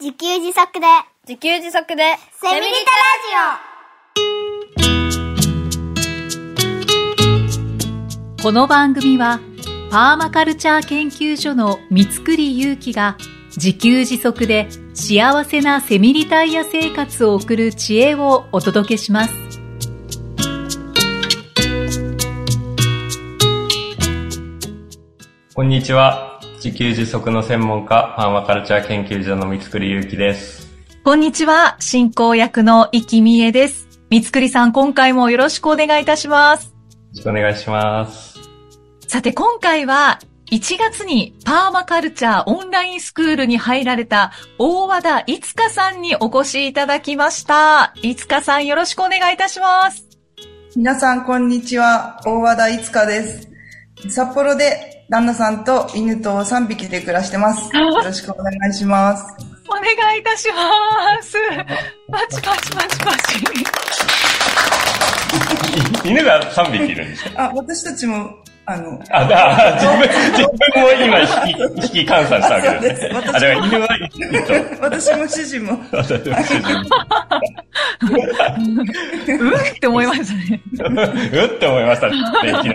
自給自足で、自給自足で、セミリタこの番組は、パーマカルチャー研究所の三つくりゆうきが、自給自足で幸せなセミリタイヤ生活を送る知恵をお届けします。こんにちは。自給自足の専門家、パーマカルチャー研究所の三つくりゆうきです。こんにちは、進行役の生きみえです。三つくりさん、今回もよろしくお願いいたします。よろしくお願いします。さて、今回は、1月にパーマカルチャーオンラインスクールに入られた大和田いつかさんにお越しいただきました。いつかさんよろしくお願いいたします。皆さん、こんにちは。大和田いつかです。札幌で旦那さんと犬と3匹で暮らしてます。よろしくお願いします。お願いいたします。パチパチパチパチ。犬が3匹いるんですか？あ、私たちも、あの、あ、だ、自分、自分も今引き、引き換算したわけですね。あ、だから犬は1と、私も主人も、私も主人 うん って思いましたね。うって思いましたね、いきなり。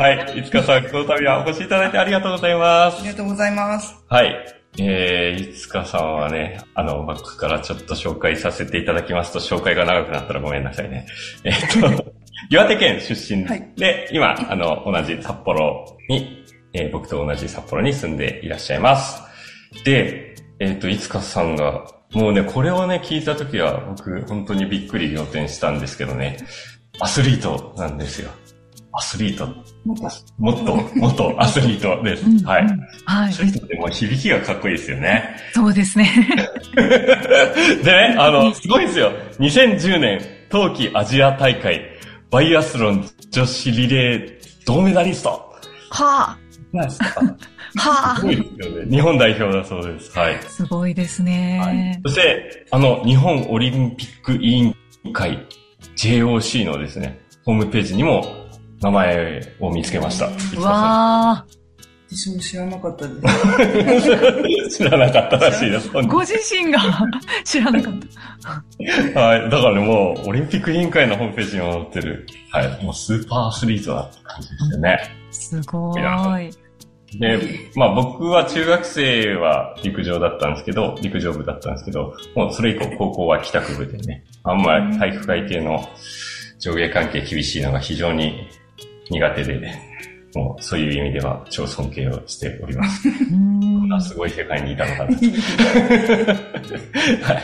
はい。いつかさん、この度はお越しいただいてありがとうございますあり。がとうございます。はい。えー、いつかさんはね、あの、僕からちょっと紹介させていただきますと、紹介が長くなったらごめんなさいね。えっと、岩手県出身で、今、あの、同じ札幌に、えー僕と同じ札幌に住んでいらっしゃいます。で、えっ、と、いつかさんが、もうね、これをね、聞いたときは、僕、本当にびっくり仰天したんですけどね、アスリートなんですよ。アスリート。もっともっと、もっとアスリートです。うんはい。はいアス。リートってもう響きがかっこいいですよね。そうですね。でね、あの、すごいですよ。2010年冬季アジア大会バイアスロン女子リレー銅メダリスト。はなんですかあ、はすごいですよね。日本代表だそうです。はい。あ。すごいですはいね。そして、あの、日本オリンピック委員会 JOC のですね、ホームページにも名前を見つけました。わあ。私も知らなかったです。知らなかったらしいです。ご自身が 知らなかっはい。だからね、もう、オリンピック委員会のホームページにも載ってる、はい。もうスーパーアスリートだって感じですよね。た。すごい。で、まあ僕は中学生は陸上だったんですけど、陸上部だったんですけど、もうそれ以降高校は帰宅部でね、あんまり体育会系の上下関係厳しいのが非常に苦手で、もうそういう意味では超尊敬をしております。こんなすごい世界にいたのかなと。はい。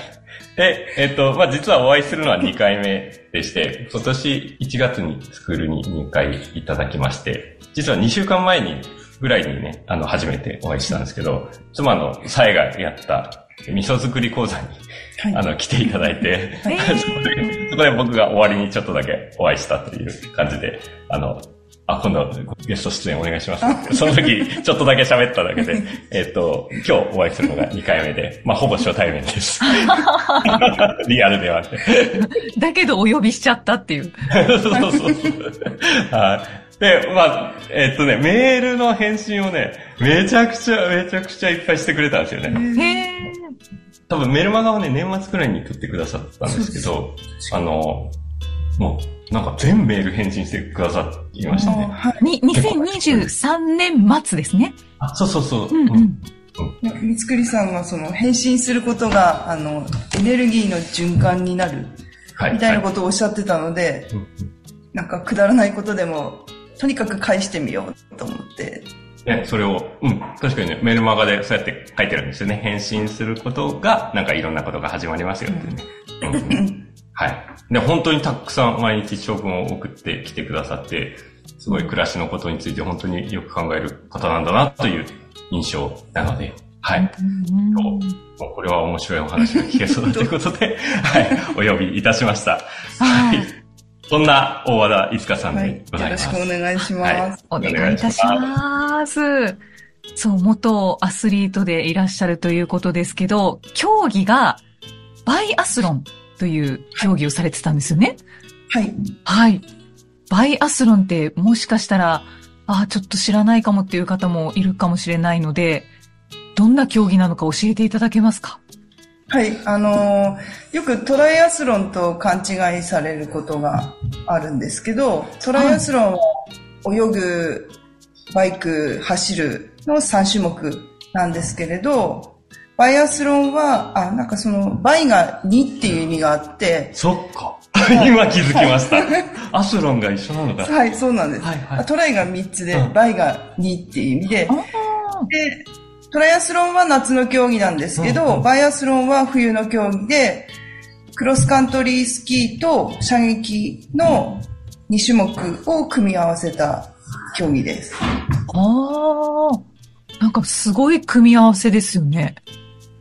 で、えっ、と、まあ、実はお会いするのは2回目でして、今年1月にスクールに入会いただきまして、実は2週間前に、ぐらいにね、あの、初めてお会いしたんですけど、妻のさえがやった味噌作り講座に、はいあの、来ていただいて、ーそこで、そこで僕が終わりにちょっとだけお会いしたという感じで、あの、あ、今度ゲスト出演お願いします。その時、ちょっとだけ喋っただけで、えっと、今日お会いするのが2回目で、まあ、ほぼ初対面です。リアルではね。だけどお呼びしちゃったっていう。そうそうそう。はい。で、まあ、えっとね、メールの返信をね、めちゃくちゃ、めちゃくちゃいっぱいしてくれたんですよね。へえ。多分メルマガをね、年末くらいに撮ってくださったんですけど、あの、もう、なんか全メール返信してくださいましたね。はい。に、2023年末ですね。あ、そうそうそう。うんうん。三つくりさんがその変身することが、あの、エネルギーの循環になる、はい。みたいなはことをおっしゃってたので、なんかくだらないことでも、とにかく返してみようと思って、ね、それを、うん、確かにね、メルマガでそうやって書いてるんですよね。返信することが、なんかいろんなことが始まりますよってね。うんうんはい。で、本当にたくさん毎日長文を送ってきてくださって、すごい暮らしのことについて本当によく考える方なんだなという印象なので、はい。うんもうこれは面白いお話が聞けそうだということで、はい、お呼びいたしました。ははいい。そんな大和田いつかさんはい。でよございます。ろしくお願いしはいます。お願いいたします。そう、元アスリートでいらっしゃるということですけど、競技がバイアスロンという競技をされてたんですよね。はい。はい。バイアスロンってもしかしたら、ああ、ちょっと知らないかもっていう方もいるかもしれないので、どんな競技なのか教えていただけますか？はい、あのー、よくトライアスロンと勘違いされることがあるんですけど、トライアスロンは泳ぐ、バイク、走るの3種目なんですけれど、バイアスロンは、あ、なんかその、バイが2っていう意味があって、そっか。今気づきました。アスロンが一緒なのか。はい、そうなんです。はいはい、トライが3つで、バイが2っていう意味で、で、トライアスロンは夏の競技なんですけど、うんうん、バイアスロンは冬の競技で、クロスカントリースキーと射撃の2種目を組み合わせた競技です。ああ、なんかすごい組み合わせですよね。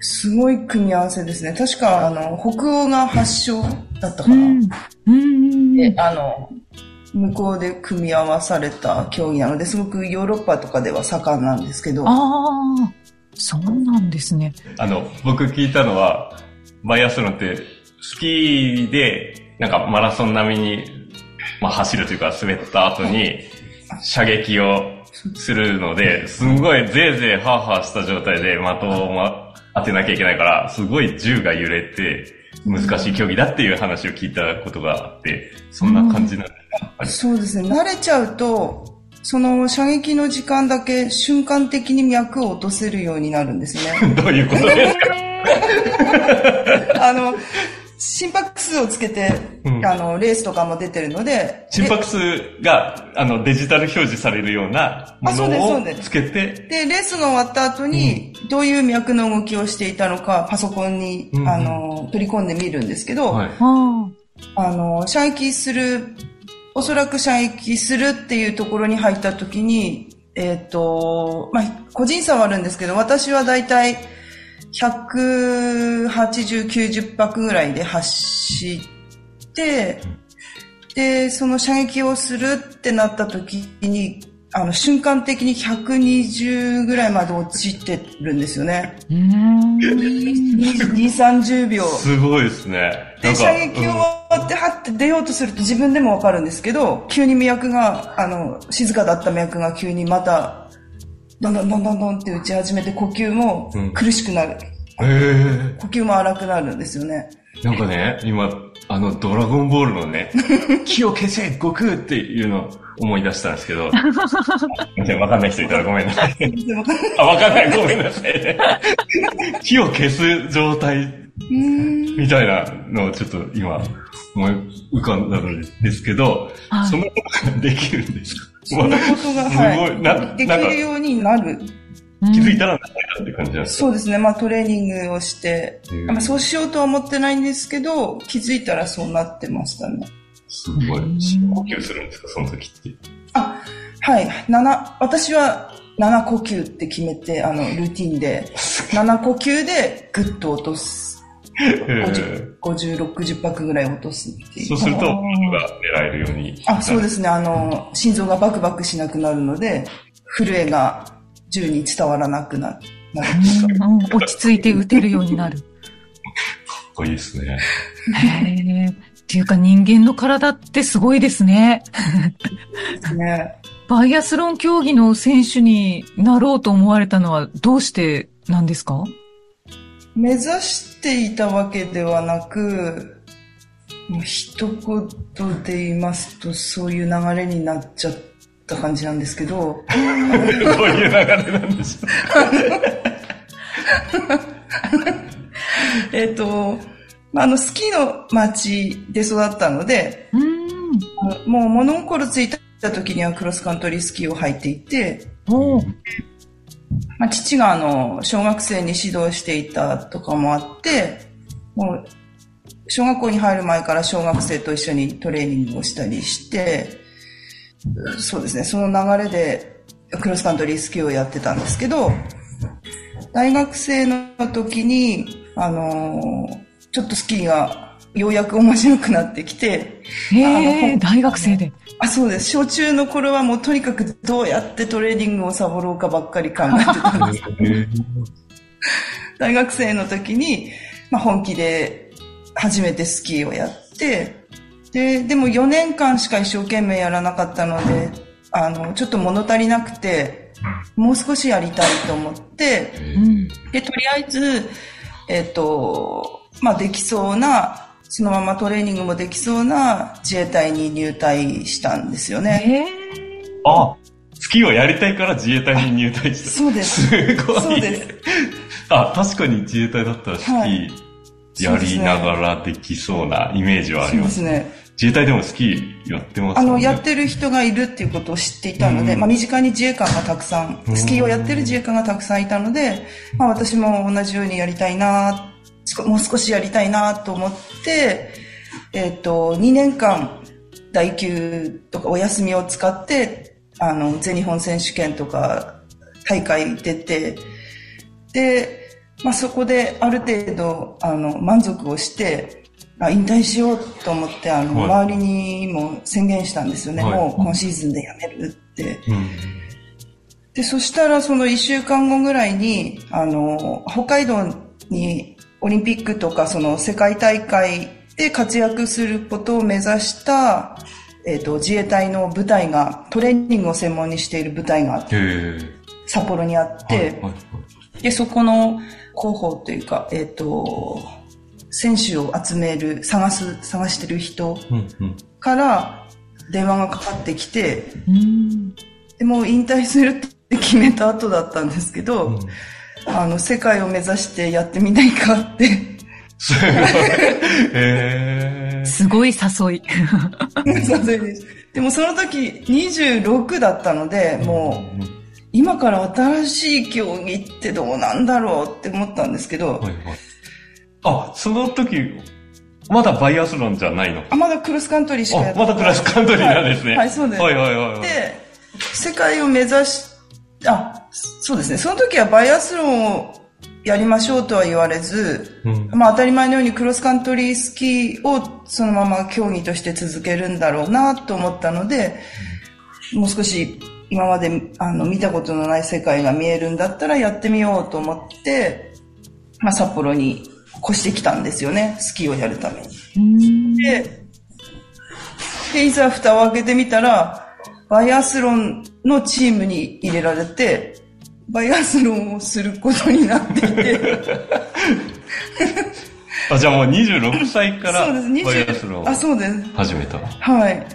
すごい組み合わせですね。確か、あの、北欧が発祥だったかな。うん。うんで、あの、向こうで組み合わされた競技なので、すごくヨーロッパとかでは盛んなんですけど。ああ、そうなんですね。あの、僕聞いたのは、バイアスロンってスキーで、なんかマラソン並みに、まあ走るというか滑った後に、射撃をするので、すんごいぜいぜいハーハーした状態で的を、ま、当てなきゃいけないから、すごい銃が揺れて、難しい競技だっていう話を聞いたことがあって、そんな感じなんですか、うん、そうですね。慣れちゃうと、その射撃の時間だけ瞬間的に脈を落とせるようになるんですね。どういうことですか？あの、心拍数をつけて、うん、あの、レースとかも出てるので。心拍数が、あの、デジタル表示されるようなものをつけて。で、レースが終わった後に、どういう脈の動きをしていたのか、パソコンに、うん、あの、取り込んでみるんですけど、はい、あの、射撃する、おそらく射撃するっていうところに入った時に、えっ、ー、と、まあ、個人差はあるんですけど、私はだいたい、180、90泊ぐらいで走って、で、その射撃をするってなった時に、あの、瞬間的に120ぐらいまで落ちてるんですよね。うん。2、30秒。すごいですね。で、射撃終わって、はって出ようとすると自分でもわかるんですけど、急に脈が、あの、静かだった脈が急にまたどんどんどんどんどんって打ち始めて呼吸も苦しくなる。うん、呼吸も荒くなるんですよね。なんかね、今、あの、ドラゴンボールのね、気を消せ、悟空っていうのを思い出したんですけど、わかんない人いたらごめんなさい。あ、わかんない、ごめんなさい、ね。気を消す状態。みたいなのをちょっと今思い浮かんだのですけど、そんなことができるんですかそんなことが、はい、なできるようになる。気づいたらたって感じなんですか？そうですね。まあトレーニングをして、まあ、そうしようとは思ってないんですけど、気づいたらそうなってましたね。すごい。深呼吸するんですか、その時って。あ、はい。七、私は7呼吸って決めて、あの、ルーティンで、7呼吸でグッと落とす。50、50 60拍ぐらい落とすっていう。そうすると、が狙えるように。あ、そうですね。あの、心臓がバクバクしなくなるので、震えが銃に伝わらなくなる。落ち着いて撃てるようになる。かっこいいですね。へっていうか人間の体ってすごいですね。ね。バイアスロン競技の選手になろうと思われたのはどうしてなんですか？目指していたわけではなく、もう一言で言いますと、そういう流れになっちゃった感じなんですけど。どういう流れなんでしょう えっと、まあ、あの、スキーの街で育ったので、うん。もう物心ついた時にはクロスカントリースキーを履いていて、まあ、父があの、小学生に指導していたとかもあって、もう、小学校に入る前から小学生と一緒にトレーニングをしたりして、そうですね、その流れでクロスカントリースキーをやってたんですけど、大学生の時に、あのちょっとスキーがようやく面白くなってきて、へえ、大学生で。あ、そうです。小中の頃はもうとにかくどうやってトレーニングをサボろうかばっかり考えてたんです 大学生の時に、まあ、本気で初めてスキーをやって、で、でも4年間しか一生懸命やらなかったので、あの、ちょっと物足りなくて、もう少しやりたいと思って、で、とりあえず、えっ、と、まあできそうな、そのままトレーニングもできそうな自衛隊に入隊したんですよね。あ、スキーをやりたいから自衛隊に入隊した。そうです。すごい。そうです。あ、確かに自衛隊だったらスキはいーやりながらできそうなイメージはあそうりま。ですすね。自衛隊でもスキーやってますあの。やってる人がいるっていうことを知っていたので、うんまあ、身近に自衛官がたくさん、スキーをやってる自衛官がたくさんいたので、まあ、私も同じようにやりたいな、少もう少しやりたいなと思って、えっ、と、2年間、代休とかお休みを使って、あの、全日本選手権とか、大会出て、で、まあ、そこである程度、あの、満足をして、あ引退しようと思って、あの、はい周りにも宣言したんですよね。はいもう今シーズンで辞めるって。うん。で、そしたらその1週間後ぐらいに、あの、北海道にオリンピックとかその世界大会で活躍することを目指した、えっ、と、自衛隊の部隊が、トレーニングを専門にしている部隊が。札幌にあって、はいで、そこの広報というか、えっ、と、選手を集める、探す、探してる人。から電話がかかってきて、うんでもう引退するって決めた後だったんですけど、うんあの、世界を目指してやってみないかって。すごい。へえ。すごい誘い。そうですでもその時26だったので、もう、今から新しい競技ってどうなんだろうって思ったんですけど、はいはい。あ、その時、まだバイアスロンじゃないのあまだクロスカントリーしかやっあ、てまだクラスカントリーなんですね。はい、はいそうです。はいはいはいはい。で、世界を目指し、あ、そうですね。その時はバイアスロンをやりましょうとは言われず、うんまあ当たり前のようにクロスカントリースキーをそのまま競技として続けるんだろうなと思ったので、もう少し今まであの見たことのない世界が見えるんだったらやってみようと思って、まあ札幌に越してきたんですよね。スキーをやるために。うんで、で、いざ蓋を開けてみたら、バイアスロンのチームに入れられて、バイアスロンをすることになっていて、あ、じゃあもう26歳からそうです、バイアスロン20、をあ、そうです。始めた。はい。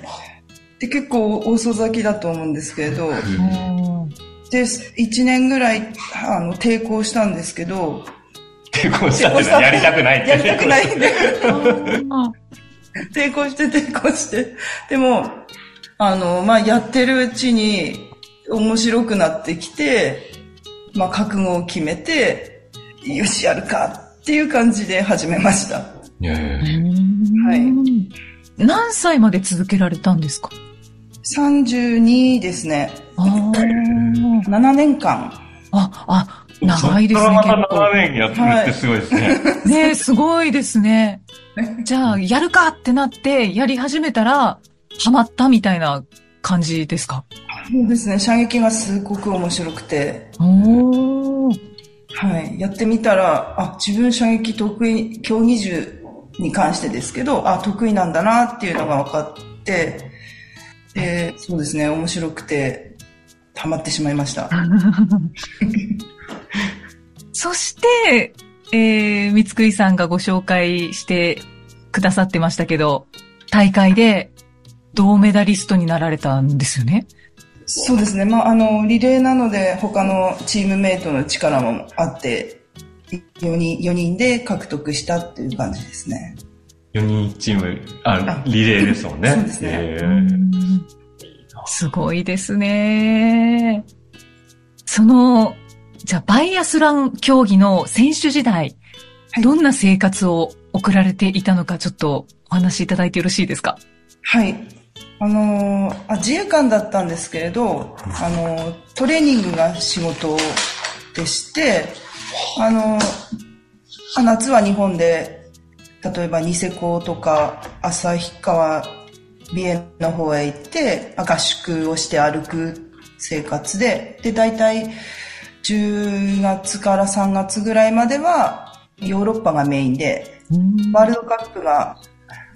で、結構遅咲きだと思うんですけれど、で、1年ぐらい、あの、抵抗したんですけど、結婚したってのはやりたくないって。やりたくないんで、あ抵抗して抵抗して。でも、あの、まあ、やってるうちに面白くなってきて、まあ、覚悟を決めて、よし、やるかっていう感じで始めました。いやいやいやはい何歳まで続けられたんですか？32ですね。あー7年間。あ、あ、長いですね、そっからまた結構。7年やってるってすごいですね。ねすごいですね。じゃあ、やるかってなって、やり始めたら、ハマったみたいな感じですか？そうですね。射撃がすごく面白くて、おー。はい。やってみたら、あ、自分射撃得意、競技銃に関してですけど、あ、得意なんだなっていうのが分かって、で、そうですね、面白くて、ハマってしまいました。そして、えー、三つくいさんがご紹介してくださってましたけど、大会で銅メダリストになられたんですよね？そうですね。まあ、あの、リレーなので、他のチームメイトの力もあって、4人、4人で獲得したっていう感じですね。4人チーム、あ、リレーですもんね。そうですねへーうんすごいですね。その、じゃあ、バイアスラン競技の選手時代、はい。どんな生活を送られていたのか、ちょっとお話しいただいてよろしいですか？はい。あのーあ、自衛官だったんですけれど、あのートレーニングが仕事でして、あのーあ夏は日本で、例えばニセコとか旭川、美瑛の方へ行って、あ合宿をして歩く生活で、で、大体10月から3月ぐらいまではヨーロッパがメインで、ワールドカップが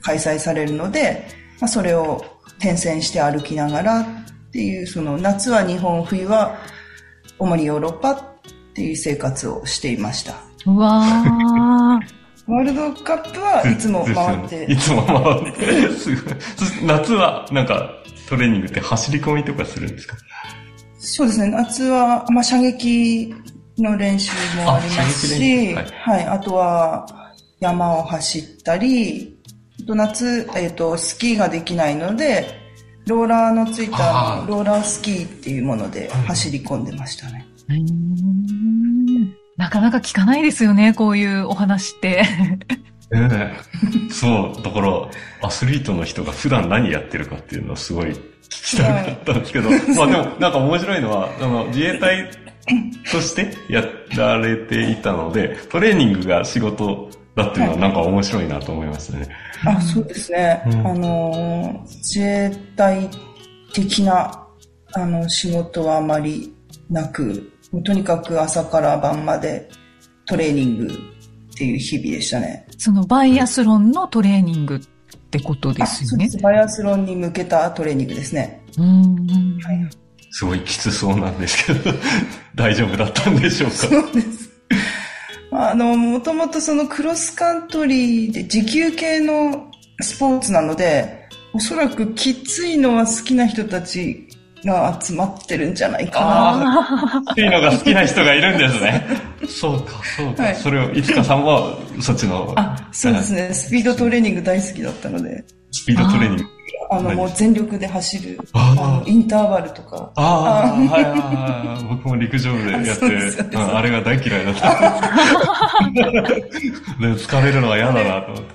開催されるので、まあ、それを転戦して歩きながらっていう、その夏は日本、冬は主にヨーロッパっていう生活をしていました。うわー。ワールドカップはいつも回って。いつも回って。夏は、なんか、トレーニングって走り込みとかするんですか？そうですね。夏は、まあ、射撃の練習もありますし、習は、はいあとは山を走ったり、あと夏、えっ、と、スキーができないので、ローラーのついたローラースキーっていうもので走り込んでましたね。なかなか聞かないですよね、こういうお話って。え えそう、だから、アスリートの人が普段何やってるかっていうのをすごい聞きたかったんですけど、まあでも、なんか面白いのは、あの、自衛隊としてやられていたので、トレーニングが仕事だっていうのはなんか面白いなと思いましたね。あ、そうですね。うんあのー、自衛隊的な、あの、仕事はあまりなく、とにかく朝から晩までトレーニングっていう日々でしたね。そのバイアスロンのトレーニングってことですよねあそうで。す。バイアスロンに向けたトレーニングですね。うーんはいすごいきつそうなんですけど、大丈夫だったんでしょうか？そうです。あの、もともとそのクロスカントリーで持久系のスポーツなので、おそらくきついのは好きな人たちが集まってるんじゃないかな。ああ、っていうのが好きな人がいるんですね。そうか、そうか。はいそれを、いつかさんは、そっちの、あ、そうですね。スピードトレーニング大好きだったので、スピードトレーニング。あの、もう全力で走る、あの、インターバルとか。ああ、はい。僕も陸上部でやって、あれが大嫌いだった。で疲れるのは嫌だなと思って。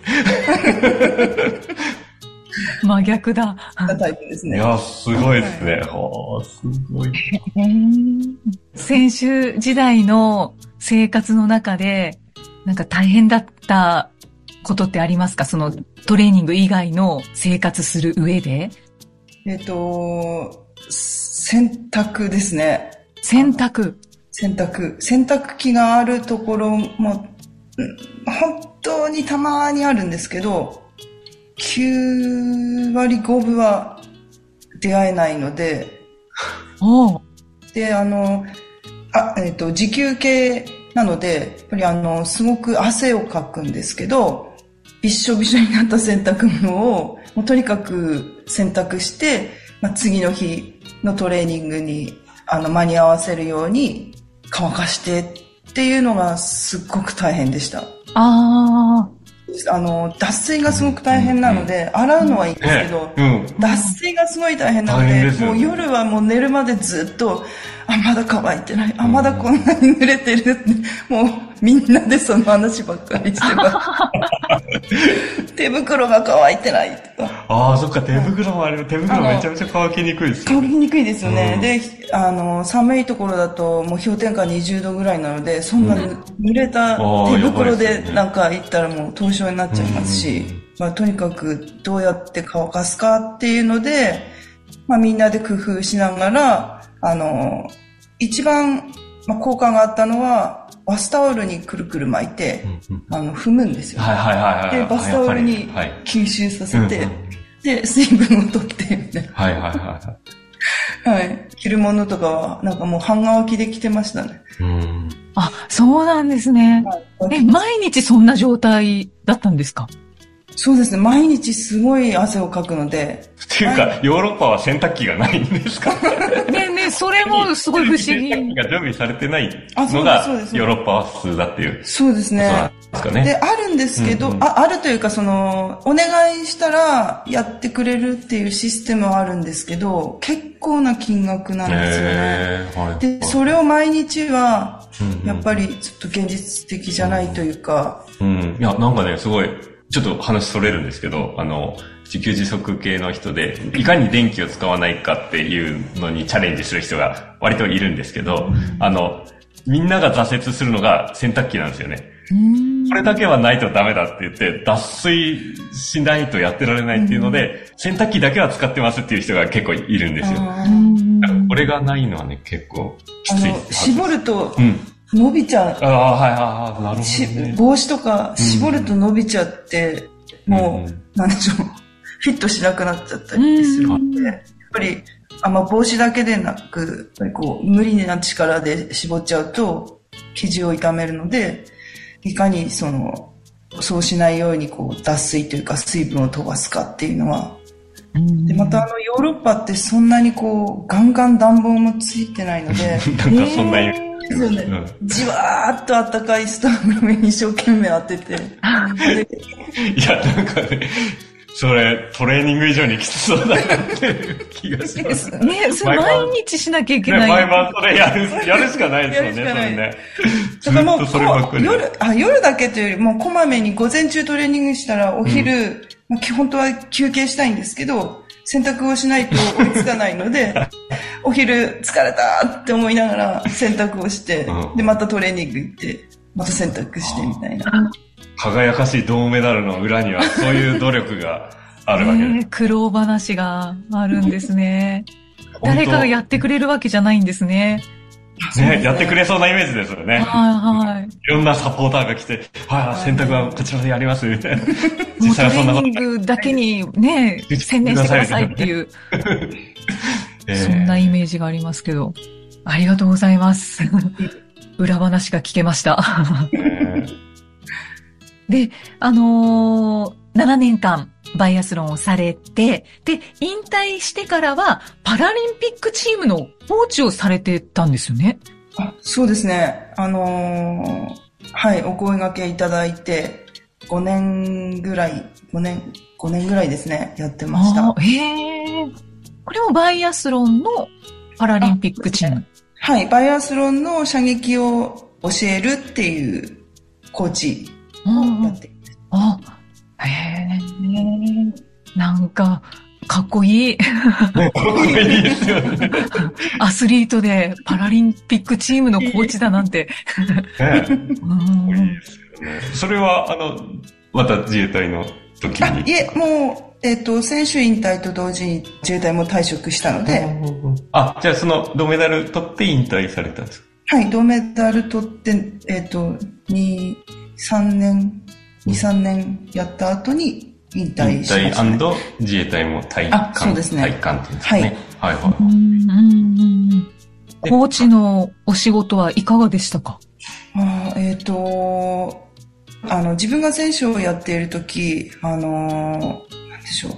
真逆だ。タイプですね。いや、すごいですね。ほー、すごい。選手時代の生活の中で、なんか大変だったことってありますか？そのトレーニング以外の生活する上でえっと、洗濯ですね。洗濯。洗濯。洗濯機があるところも、うん本当にたまにあるんですけど、9割5分は出会えないので、で、あの、あ、えっ、と、時給系なので、やっぱりあの、すごく汗をかくんですけど、びっしょびしょになった洗濯物を、もうとにかく洗濯して、まあ、次の日のトレーニングに、あの、間に合わせるように乾かしてっていうのがすっごく大変でした。ああの、脱水がすごく大変なので、洗うのはいいんですけど、うん。脱水がすごい大変なので、もう夜はもう寝るまでずっと、あ、まだ乾いてない。あ、まだこんなに濡れてるって、もうみんなでその話ばっかりしてます。手袋が乾いてないとか。ああ、そっか、手袋もある。手袋めちゃめちゃ乾きにくいですよ乾きにくいですよね。うんで、あの、寒いところだともう氷点下20度ぐらいなので、そんな濡れた手袋でなんか行ったらもう凍傷になっちゃいますし、まあとにかくどうやって乾かすかっていうので、まあみんなで工夫しながら、あの、一番、まあ、効果があったのは、バスタオルにくるくる巻いて、うんうんあの、踏むんですよ。はいはいはいはい。で、バスタオルにはい。吸収させて、で、水分を取って、みたいはいはいはな。はい。着るものとかは、なんかもう半乾きで着てましたね。い。うん。あ。あ、そうなんですね。え、毎日そんな状態だったんですか？そうですね。毎日すごい汗をかくので、っていうか、ヨーロッパは洗濯機がないんですか？ねえねえ、それもすごい不思議。洗濯機が準備されてないのがヨーロッパは普通だっていう。そうですね。ですかで、ね。あるんですけど、うんうんあ、あるというか、その、お願いしたらやってくれるっていうシステムはあるんですけど、結構な金額なんですよね。はい。で、それを毎日は、うんうんやっぱりちょっと現実的じゃないというか、うん。いや、なんかね、すごい、ちょっと話それるんですけど、あの、自給自足系の人で、いかに電気を使わないかっていうのにチャレンジする人が割といるんですけど、あの、みんなが挫折するのが洗濯機なんですよね。これだけはないとダメだって言って、脱水しないとやってられないっていうので、洗濯機だけは使ってますっていう人が結構いるんですよ。これがないのはね、結構きついの、絞るとうん。伸びちゃう。ああ、はいはいはい、なるほしどね。帽子とか絞ると伸びちゃって、もうん。う、なんでしょう、フィットしなくなっちゃったりするので、やっぱり、あまあ、帽子だけでなく、やっぱりこう、無理な力で絞っちゃうと、生地を傷めるので、いかにその、そうしないようにこう脱水というか水分を飛ばすかっていうのは、でまたあのヨーロッパってそんなにこうガンガン暖房もついてないので なんかそんなに、ですよね、うん、じわーっと暖かいストーブに一生懸命当てて。いや、なんかね、それ、トレーニング以上にきつそうだなっていう気がします。ねそれ毎日しなきゃいけない。ね、毎晩それやる、やるしかないですよね、それね。だからもう、そればっかり夜、あ、夜だけというよりも、こまめに午前中トレーニングしたら、お昼、うん、本当は休憩したいんですけど、洗濯をしないと追いつかないので、お昼疲れたって思いながら洗濯をして、うん、で、またトレーニング行って、また洗濯してみたいな。輝かしい銅メダルの裏にはそういう努力があるわけです。ね、苦労話があるんですね。誰かがやってくれるわけじゃないんですね。ね、やってくれそうなイメージですよね。はいはい。いろんなサポーターが来て、はい、洗濯はこちらでやります、みたいな。実際はそんなこと。トレーニングだけにね、専念してくださいっていう、そんなイメージがありますけど。ありがとうございます。裏話が聞けました。で、あのー、7年間、バイアスロンをされて、で、引退してからは、パラリンピックチームのコーチをされてたんですよね？あそうですね。あのー、はい、お声掛けいただいて、5年ぐらい、5年、5年ぐらいですね、やってました。へえ。これもバイアスロンのパラリンピックチーム、はい、バイアスロンの射撃を教えるっていうコーチをやっています。あへえ、なんか、かっこいい。かっこいいですよね。アスリートでパラリンピックチームのコーチだなんて。ね、かっこいいですよね。それは、あの、また自衛隊の時に？いえ、もう、えっ、ー、と、選手引退と同時に自衛隊も退職したので。あ、じゃあその銅メダル取って引退されたんですか？はい、銅メダル取って、えっ、ー、と、2、3年2、3年やった後に引退しました、ね。引退自衛隊も体感。そうですね。体感っていうんですね。はい。はいはい。コーチのお仕事はいかがでしたか？あえっ、ー、と、あの、自分が選手をやっているとき、あの、なんでしょう。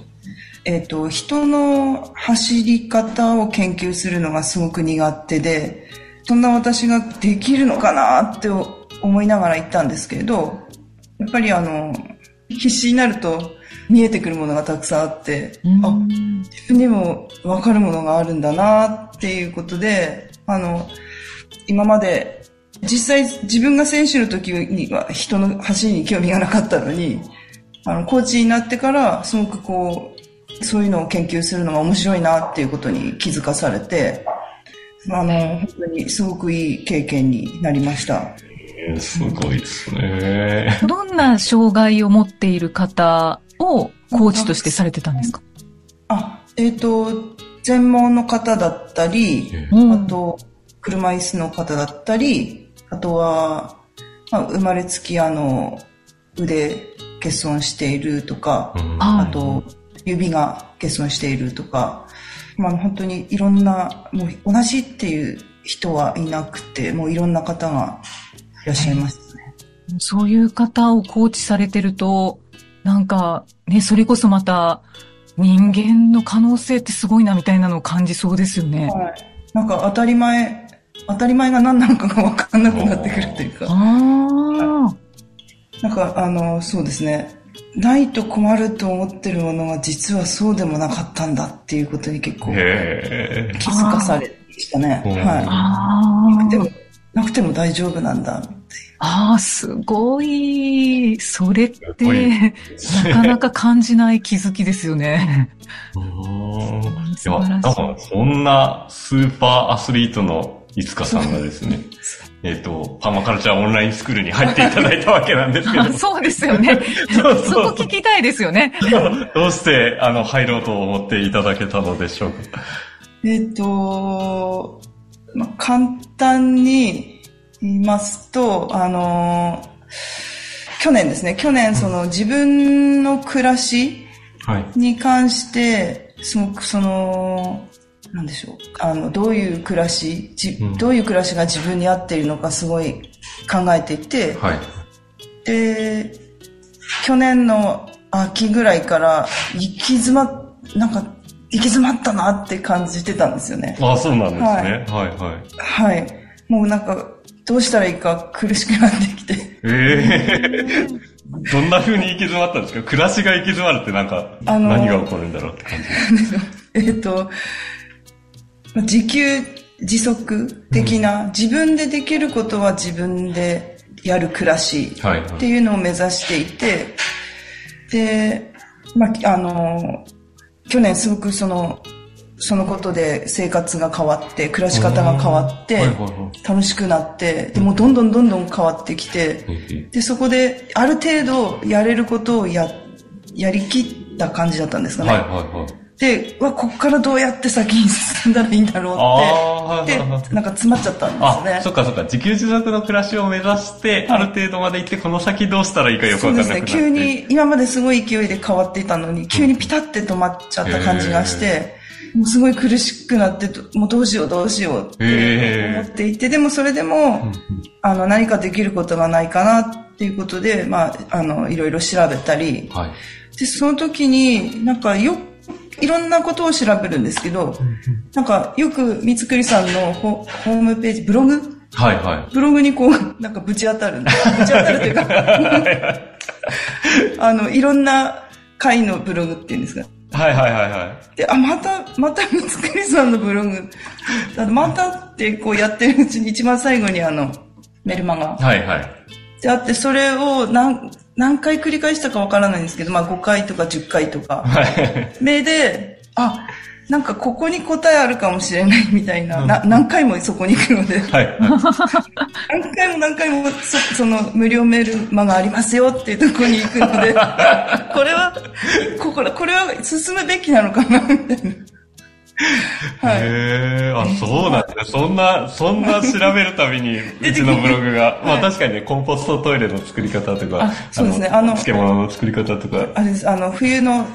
えっ、ー、と、人の走り方を研究するのがすごく苦手で、そんな私ができるのかなって思いながら行ったんですけれど、やっぱりあの、必死になると見えてくるものがたくさんあって、あ、自分にもわかるものがあるんだなっていうことで、あの、今まで実際自分が選手の時には人の走りに興味がなかったのに、あの、コーチになってからすごくこう、そういうのを研究するのが面白いなっていうことに気づかされて、あの、本当にすごくいい経験になりました。すごいですね。どんな障害を持っている方をコーチとしてされてたんですか？あ、えっ、ー、と、全盲の方だったり、あと、車椅子の方だったり、あとは、まあ、生まれつきあの、腕欠損しているとか、あと、指が欠損しているとか、まあ本当にいろんな、もう同じっていう人はいなくて、もういろんな方がいらっしゃいますね。そういう方をコーチされてると、なんか、ね、それこそまた、人間の可能性ってすごいなみたいなのを感じそうですよね。はい。なんか当たり前、当たり前が何なのかが分かんなくなってくるというか。ああ。なんか、あの、そうですね。ないと困ると思ってるものが実はそうでもなかったんだっていうことに結構気づかされましたね。はい。でもなくても大丈夫なんだああ、すごい。それって、なかなか感じない気づきですよね。うん。いや、なんかそんなスーパーアスリートのいつかさんがですね、えっと、パーマカルチャーオンラインスクールに入っていただいたわけなんですけど。そうですよね。そうそうそこ聞きたいですよね。どうして、あの、入ろうと思っていただけたのでしょうか？えっ、と、まあ、簡単に言いますと、あの去年ですね、去年その自分の暮らしに関して、すごくその、なんでしょう、あの、どういう暮らし、じどういう暮らしが自分に合っているのかすごい考えていて、はい、で、去年の秋ぐらいから行き詰ま、なんか、行き詰まったなって感じてたんですよね。あそうなんですね。はい、はい、はい。はい。もうなんか、どうしたらいいか苦しくなってきて。ええー、どんな風に行き詰まったんですか？暮らしが行き詰まるってなんか、何が起こるんだろうって感じ。えっと、自給自足的な、うん、自分でできることは自分でやる暮らしっていうのを目指していて、はいはい、で、まあ、あの、去年すごくその、そのことで生活が変わって、暮らし方が変わって、楽しくなって、でもどんどんどんどん変わってきて、で、そこである程度やれることをや、やりきった感じだったんですかね。はいはいはい。で、わ、こっからどうやって先に進んだらいいんだろうって、で、なんか詰まっちゃったんですね。あ、そっかそっか。自給自足の暮らしを目指して、ある程度まで行って、この先どうしたらいいかよくわかんなくなって。そうですね。急に、今まですごい勢いで変わっていたのに、急にピタって止まっちゃった感じがして、もうすごい苦しくなって、もうどうしようどうしようって思っていて、でもそれでも、あの、何かできることがないかなっていうことで、まあ、あの、いろいろ調べたり、はい、で、その時に、なんかよく、いろんなことを調べるんですけど、なんかよく三つくりさんのホームページ、ブログ？はいはい。ブログにこう、なんかぶち当たるんです。ぶち当たるというかあの、いろんな回のブログっていうんですか。はいはいはいはい。で、あ、また、また三つくりさんのブログ。またってこうやってるうちに一番最後にあの、メルマガ。はいはい。であって、それを何、何回繰り返したかわからないんですけど、まあ5回とか10回とか。目で、あ、なんかここに答えあるかもしれないみたいな、うん、な何回もそこに行くので、はい、何回も何回もそその無料メールマがありますよっていうところに行くので、これは、こここれは進むべきなのかなみたいな。はい、へえ、あ、そうなんだ。そんな、そんな調べるたびに、うちのブログが、まあ確かにね、コンポストトイレの作り方とか、そうですね、あの、漬物の作り方とか。あれです、あの、冬の、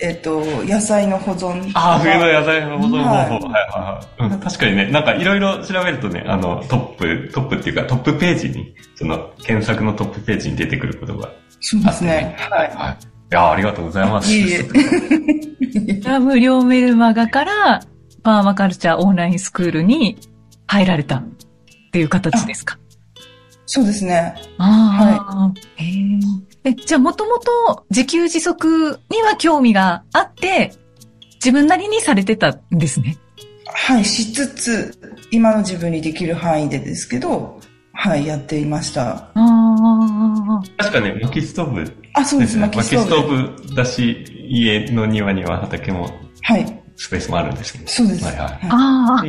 えっと、野菜の保存。ああ、冬の野菜の保存方法。はいはいはい。確かにね、なんかいろいろ調べるとね、あの、トップ、トップっていうか、トップページに、その、検索のトップページに出てくることが、そうですね。はい。はい。いや、ありがとうございます。いいえ。無料メルマガから、パーマカルチャーオンラインスクールに入られたっていう形ですか？そうですね。ああ、はい。へえ。じゃあもともと自給自足には興味があって、自分なりにされてたんですね。はい、しつつ、今の自分にできる範囲でですけど、はい、やっていました。ああ。確かね、薪ストーブ、あ、そうです、薪ストーブ。薪ストーブだし、家の庭には畑も。はい。スペースもあるんですけど。そうです。はいはい。ああ。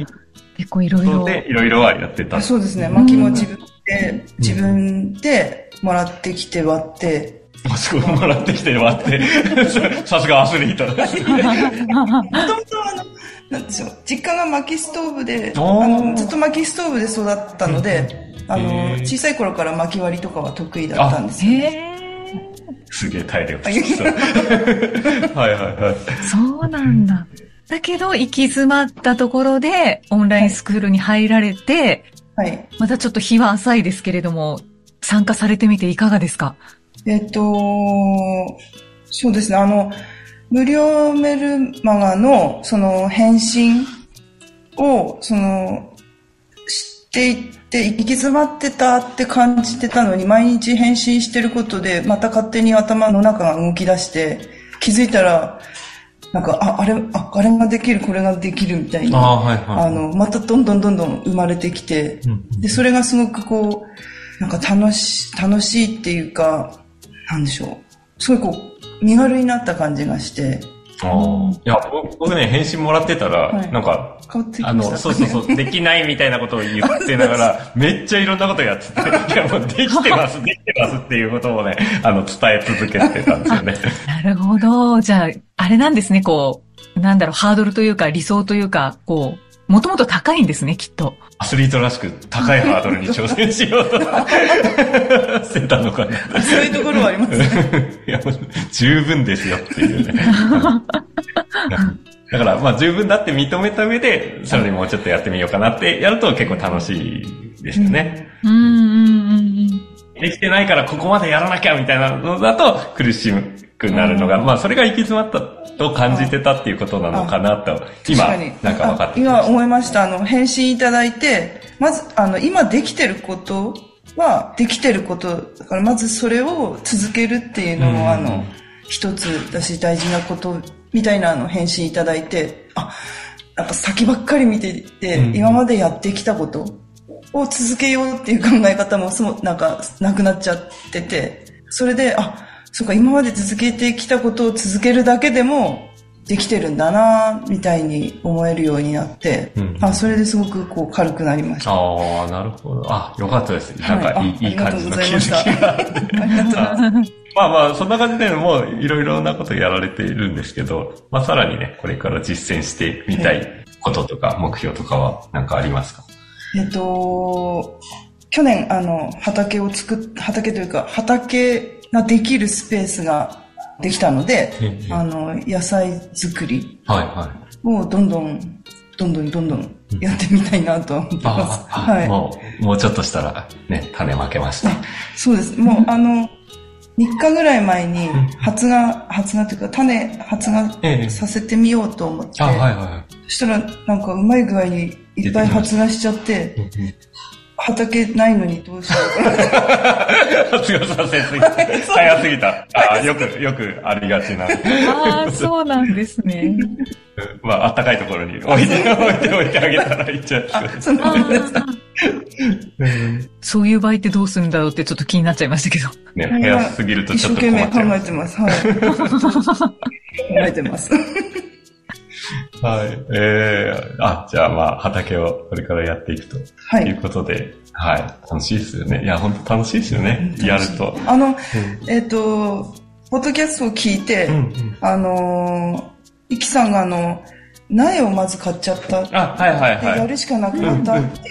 結構いろいろ。で、いろいろはやってた。そうですね。薪も自分で、自分でもらってきて割って、あそこもらってきて割って、さすがアスリートだ。もともとあの、なんでしょう、実家が薪ストーブで、あのずっと薪ストーブで育ったので、あの、小さい頃から薪割りとかは得意だったんですよ、ね。すげえ体力つきそう。はいはいはい。そうなんだ。だけど、行き詰まったところで、オンラインスクールに入られて、はい。またちょっと日は浅いですけれども、参加されてみていかがですか？えっと、そうですね、あの、無料メルマガの、その、返信を、その、知っていって行き詰まってたって感じてたのに毎日返信してることでまた勝手に頭の中が動き出して気づいたらなんか、あ、あれ、あ、あれができる、これができるみたいな。あ,、はいはい、あの、またどんどんどんどん生まれてきて、うん、で、それがすごくこう、なんか楽し、楽しいっていうか、なんでしょう。すごいこう、身軽になった感じがして、ああ。いや、僕ね、返信もらってたら、はい、なんか、あの、そうそうそう、できないみたいなことを言ってながら、めっちゃいろんなことやってて、いやもうできてます、できてますっていうことをね、あの、伝え続けてたんですよね。なるほど。じゃあ、あれなんですね、こう、なんだろう、ハードルというか、理想というか、こう、もともと高いんですね、きっと。アスリートらしく高いハードルに挑戦しようとしてたのかな。そういうところはありますね。いや、十分ですよっていうね。だから、まあ十分だって認めた上で、さらにもうちょっとやってみようかなってやると結構楽しいですよね。うんうんうんできてないからここまでやらなきゃみたいなのだと苦しくなるのが、まあそれが行き詰まったと感じてたっていうことなのかなと、今、なんか分かって今思いました。あの、返信いただいて、まず、あの、今できてることは、できてること、だからまずそれを続けるっていうのも、あの、一つだし大事なことみたいなあの返信いただいて、あ、なんか先ばっかり見ていて、うん、今までやってきたことを続けようっていう考え方もそのなんかなくなっちゃってて、それで、あ、そうか、今まで続けてきたことを続けるだけでもできてるんだな、みたいに思えるようになって、うん、あそれですごくこう軽くなりました。ああ、なるほど。あ、よかったです。なんかいい,、い、い感じの気づきが。ありがとうございました。まあまあ、そんな感じでもういろいろなことやられているんですけど、まあさらにね、これから実践してみたいこととか目標とかは何かありますか？えっと、去年、あの、畑を作っ、畑というか、畑ができるスペースができたので、あの、野菜作りをどんどん、どんどんどんどんやってみたいなと思ってます。はい。もう、もうちょっとしたらね、種まけました。そうです。もう、あの、3日ぐらい前に発芽、発芽というか種発芽させてみようと思って、はいはい、そしたらなんかうまい具合にいっぱい発芽しちゃって、畑ないのにどうしようかな。発芽させすぎて、早すぎた。あよく、よくありがちな。ああ、そうなんですね。まあ、あったかいところに置いて、置いておいてあげたらいいんじゃ ないですか。そういう場合ってどうするんだろうってちょっと気になっちゃいましたけど。ね、早すぎるとちょっと困っちゃいます。一生懸命考えてます。はい。考えてます。はい。ええー、あ、じゃあまあ、畑をこれからやっていくと。はい。いうことで、はい。楽しいですよね。いや、本当楽しいですよね。やると。あの、うん、えっ、ー、と、ポッドキャストを聞いて、うんうん、あのイキさんがあの、苗をまず買っちゃった。あ、はいはいはい。やるしかなくなったって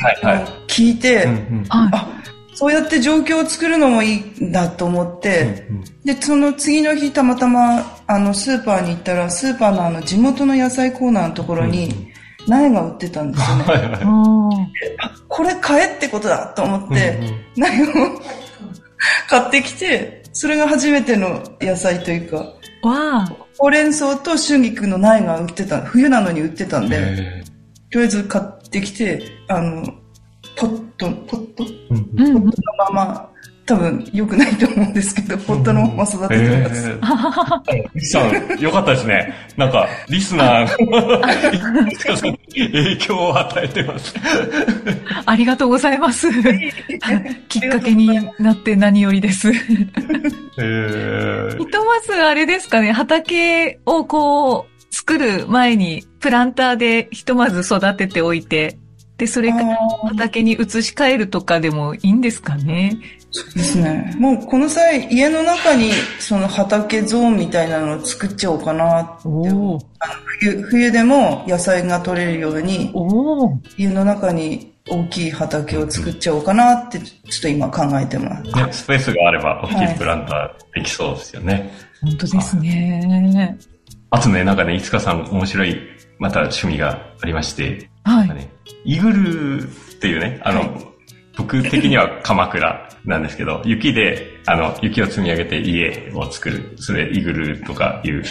聞いて、あ、そうやって状況を作るのもいいんだと思って、で、その次の日たまたま、あの、スーパーに行ったら、スーパーのあの、地元の野菜コーナーのところに、苗が売ってたんですよね。はいはい、これ買えってことだと思って、苗を買ってきて、それが初めての野菜というか、わほうれん草と春菊の苗が売ってた、冬なのに売ってたんで、とりあえず買ってきて、あの、ト、ポット、うん、ポットのまま、多分良くないと思うんですけど、ポットのまま育ててます。えー、さん、よかったですね。なんか、リスナー影響を与えてます。ありがとうございます。きっかけになって何よりです。えー、ひとまずあれですかね、畑をこう、作る前に、プランターでひとまず育てておいて、で、それから畑に移し替えるとかでもいいんですかね。そうですね。もうこの際、家の中にその畑ゾーンみたいなのを作っちゃおうかなって冬。冬でも野菜が取れるように、家の中に大きい畑を作っちゃおうかなって、ちょっと今考えてます。ね、スペースがあれば大きいプランターできそうですよね。はい、本当ですね。あとね、なんかね、いつかさん面白い、また趣味がありまして、はい。ね、イグルっていうね、あの、はい、僕的には鎌倉なんですけど、雪で、あの、雪を積み上げて家を作る、それイグルとかいう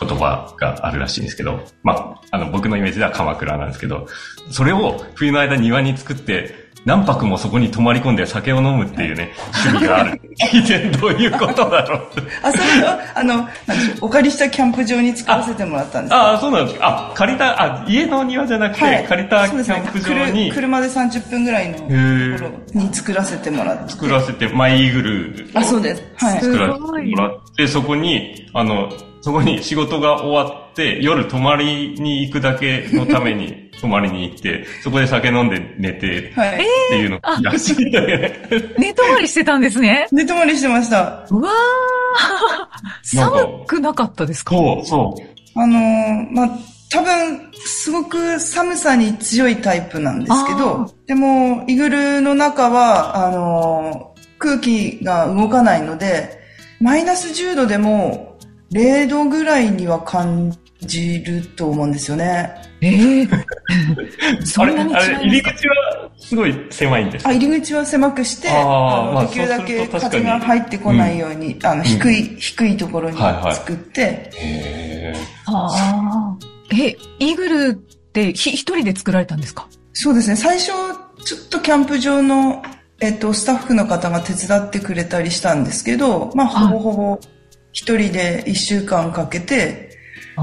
言葉があるらしいんですけど、まあ、あの、僕のイメージでは鎌倉なんですけど、それを冬の間庭に作って、何泊もそこに泊まり込んで酒を飲むっていうね、趣味がある。聞いてどういうことだろうあ、それは、あの、なんでしょう、お借りしたキャンプ場に使わせてもらったんですああ、そうなんですか。あ、借りた、あ、家の庭じゃなくて、はい、借りたキャンプ場に、ね、車で30分ぐらいのところに作らせてもらって。作らせて、マイイーグル。あ、そうです。はい。作らせてもらって、そこに、あの、そこに仕事が終わって、夜泊まりに行くだけのために 泊まりに行って、そこで酒飲んで寝て、はい、っていうのらしいんだよね。寝泊まりしてたんですね。寝泊まりしてました。うわー。寒くなかったですか？そう、そう。あのー、まあ、多分、すごく寒さに強いタイプなんですけど、でも、イグルの中は、あのー、空気が動かないので、マイナス10度でも0度ぐらいには感じると思うんですよね。ええー、そんなに違うあれ、入り口はすごい狭いんですあ、入り口は狭くして、できるだけ風が入ってこないように、うん、あの、低い、うん、低いところに作って。はいはい、へあ。え、イーグルってひ一人で作られたんですか？そうですね。最初、ちょっとキャンプ場の、えっと、スタッフの方が手伝ってくれたりしたんですけど、まあ、ほぼほぼ一人で一週間かけて、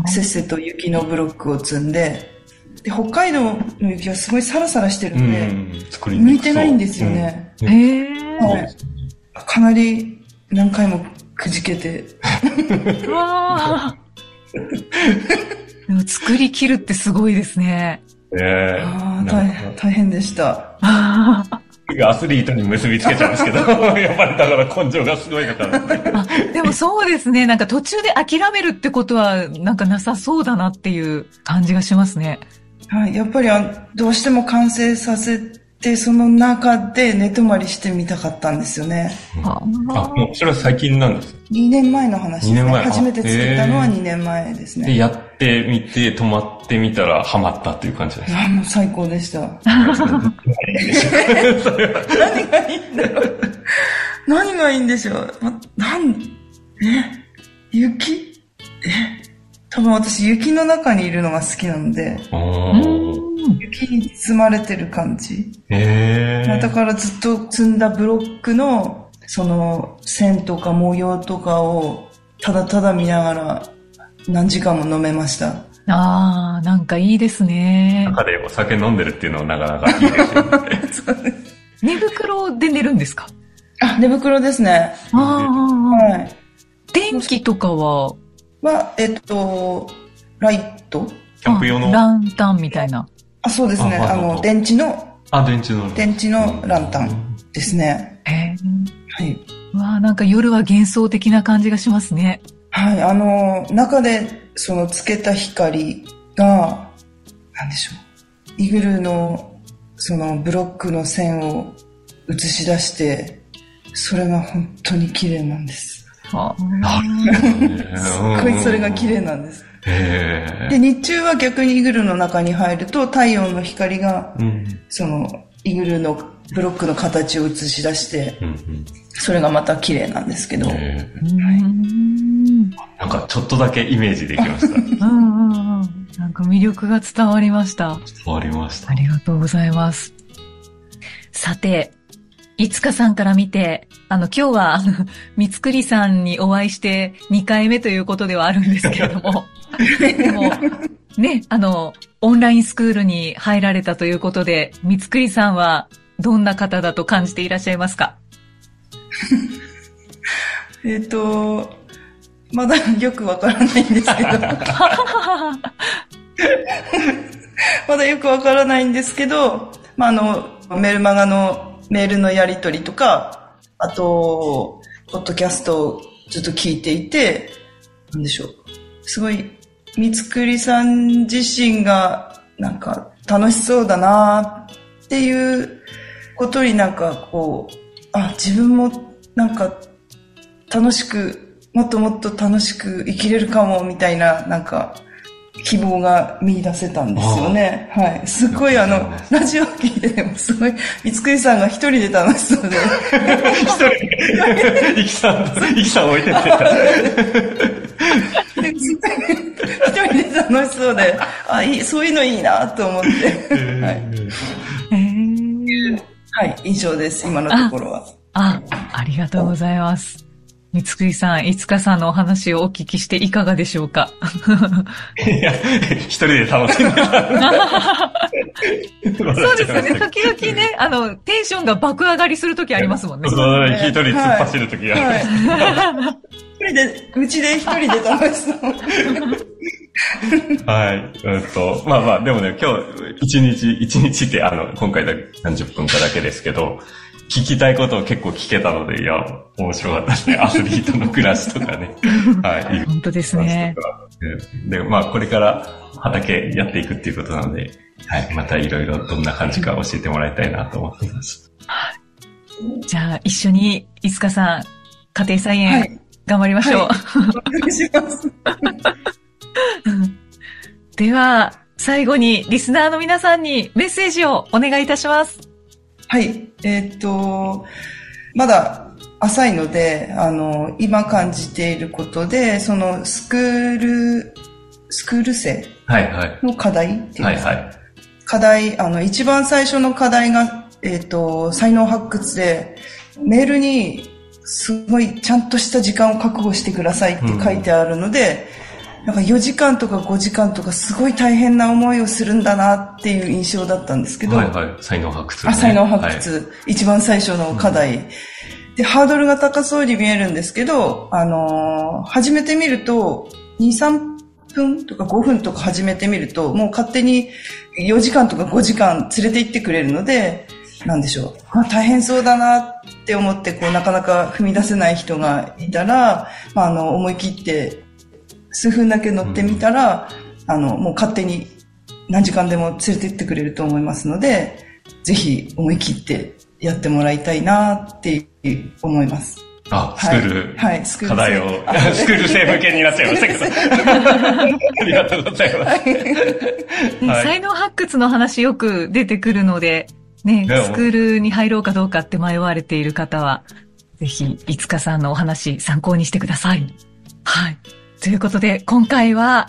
せっせと雪のブロックを積んで、で、北海道の雪はすごいサラサラしてるんで、向いてないんですよね。へ、うん、えー、はい。かなり何回もくじけて。わ でも作り切るってすごいですね。ええー、大変、大変でした。アスリートに結びつけちゃうんですけど、やっぱりだから根性がすごい方あでもそうですね。なんか途中で諦めるってことは、なんかなさそうだなっていう感じがしますね。はい、やっぱりどうしても完成させて、その中で寝泊まりしてみたかったんですよね。あ、もうそれは最近なんですか ?2 年前の話ですね。2年前初めて作ったのは2年前ですね。で、やってみて、泊まってみたらハマったっていう感じですかあ、もう最高でした。何がいいんだろう。何がいいんでしょう。なん、え雪？え多分私雪の中にいるのが好きなので、雪に包まれてる感じ。だからずっと積んだブロックの、その線とか模様とかをただただ見ながら何時間も飲めました。ああ、なんかいいですね。中でお酒飲んでるっていうのはなかなかいいですよね。寝袋で寝るんですか？あ、寝袋ですね。ああ、はい。電気とかは？は、えっと、ライト？キャンプ用の？ランタンみたいな。あ、そうですね。あの、電池の、あ、電池の。電池のランタンですね。えー、はい。わあなんか夜は幻想的な感じがしますね。はい、あの、中で、その、つけた光が、なんでしょう。イグルの、その、ブロックの線を映し出して、それが本当に綺麗なんです。すっごいそれが綺麗なんです。で、日中は逆にイグルの中に入ると太陽の光が、うん、そのイグルのブロックの形を映し出して、うんうん、それがまた綺麗なんですけど。はい、なんかちょっとだけイメージできました。うんうんうん。なんか魅力が伝わりました。伝わりました。ありがとうございます。さて、いつかさんから見て、あの、今日は、あの、三つくりさんにお会いして2回目ということではあるんですけれども、でも、ね、あの、オンラインスクールに入られたということで、三つくりさんはどんな方だと感じていらっしゃいますか？えっと、まだよくわからないんですけど。まだよくわからないんですけど、まあ、あの、メルマガのメールのやり取りとか、あと、ポッドキャストをずっと聞いていて、なんでしょう。すごい、三つくりさん自身が、なんか、楽しそうだなっていうことになんかこう、あ、自分もなんか、楽しく、もっともっと楽しく生きれるかも、みたいな、なんか、希望が見出せたんですよね。はい。すごいあの、ラジオ聞いててもすごい、三つくりさんが一人で楽しそうで。一人で、イキさん、イキさん置いててた。一人で楽しそうで、あ、いい、そういうのいいなと思って。はい。はい、印象です、今のところは。あ、ありがとうございます。三つくりさん、いつかさんのお話をお聞きしていかがでしょうか？いや、一人で楽しんでた。そうですよね。時々ね、あの、テンションが爆上がりするときありますもんね。そう、一人突っ走るときがある。一人で、うちで一人で楽しそう。はい。えっと、まあまあ、でもね、今日、一日、一日って、あの、今回だけ何十分かだけですけど、聞きたいことを結構聞けたので、いや、面白かったですね。アスリートの暮らしとかね。はい。本当ですね。で、まあ、これから畑やっていくっていうことなので、はい。またいろいろどんな感じか教えてもらいたいなと思っています。はい。じゃあ、一緒に、いつかさん、家庭菜園、はい、頑張りましょう。はい、お願いします。では、最後にリスナーの皆さんにメッセージをお願いいたします。はい。えー、っと、まだ浅いので、あの、今感じていることで、そのスクール、スクール生の課題っていうか、はいはい、課題、あの、一番最初の課題が、えっ、ー、と、才能発掘で、メールに、すごいちゃんとした時間を確保してくださいって書いてあるので、うん、なんか4時間とか5時間とかすごい大変な思いをするんだなっていう印象だったんですけど。はいはい。才能発掘、ね、あ、才能発掘、はい。一番最初の課題。うんで、ハードルが高そうに見えるんですけど、あのー、始めてみると、2、3分とか5分とか始めてみると、もう勝手に4時間とか5時間連れて行ってくれるので、なんでしょう。まあ、大変そうだなって思って、こう、なかなか踏み出せない人がいたら、まあ、あの、思い切って、数分だけ乗ってみたら、うん、あの、もう勝手に何時間でも連れて行ってくれると思いますので、ぜひ思い切ってやってもらいたいなって思います。あ、スクール、はい、はい、スクール課題を、スクール生向け になっちゃいましたけど。ありがとうございます。はい、才能発掘の話よく出てくるので、ね、スクールに入ろうかどうかって迷われている方は、ぜひ、いつかさんのお話参考にしてください。はい。ということで、今回は、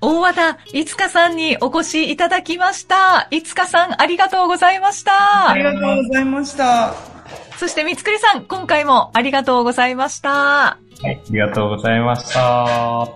大和田いつかさんにお越しいただきました。いつかさん、ありがとうございました。ありがとうございました。そして、三つくりさん、今回もありがとうございました。はい、ありがとうございました。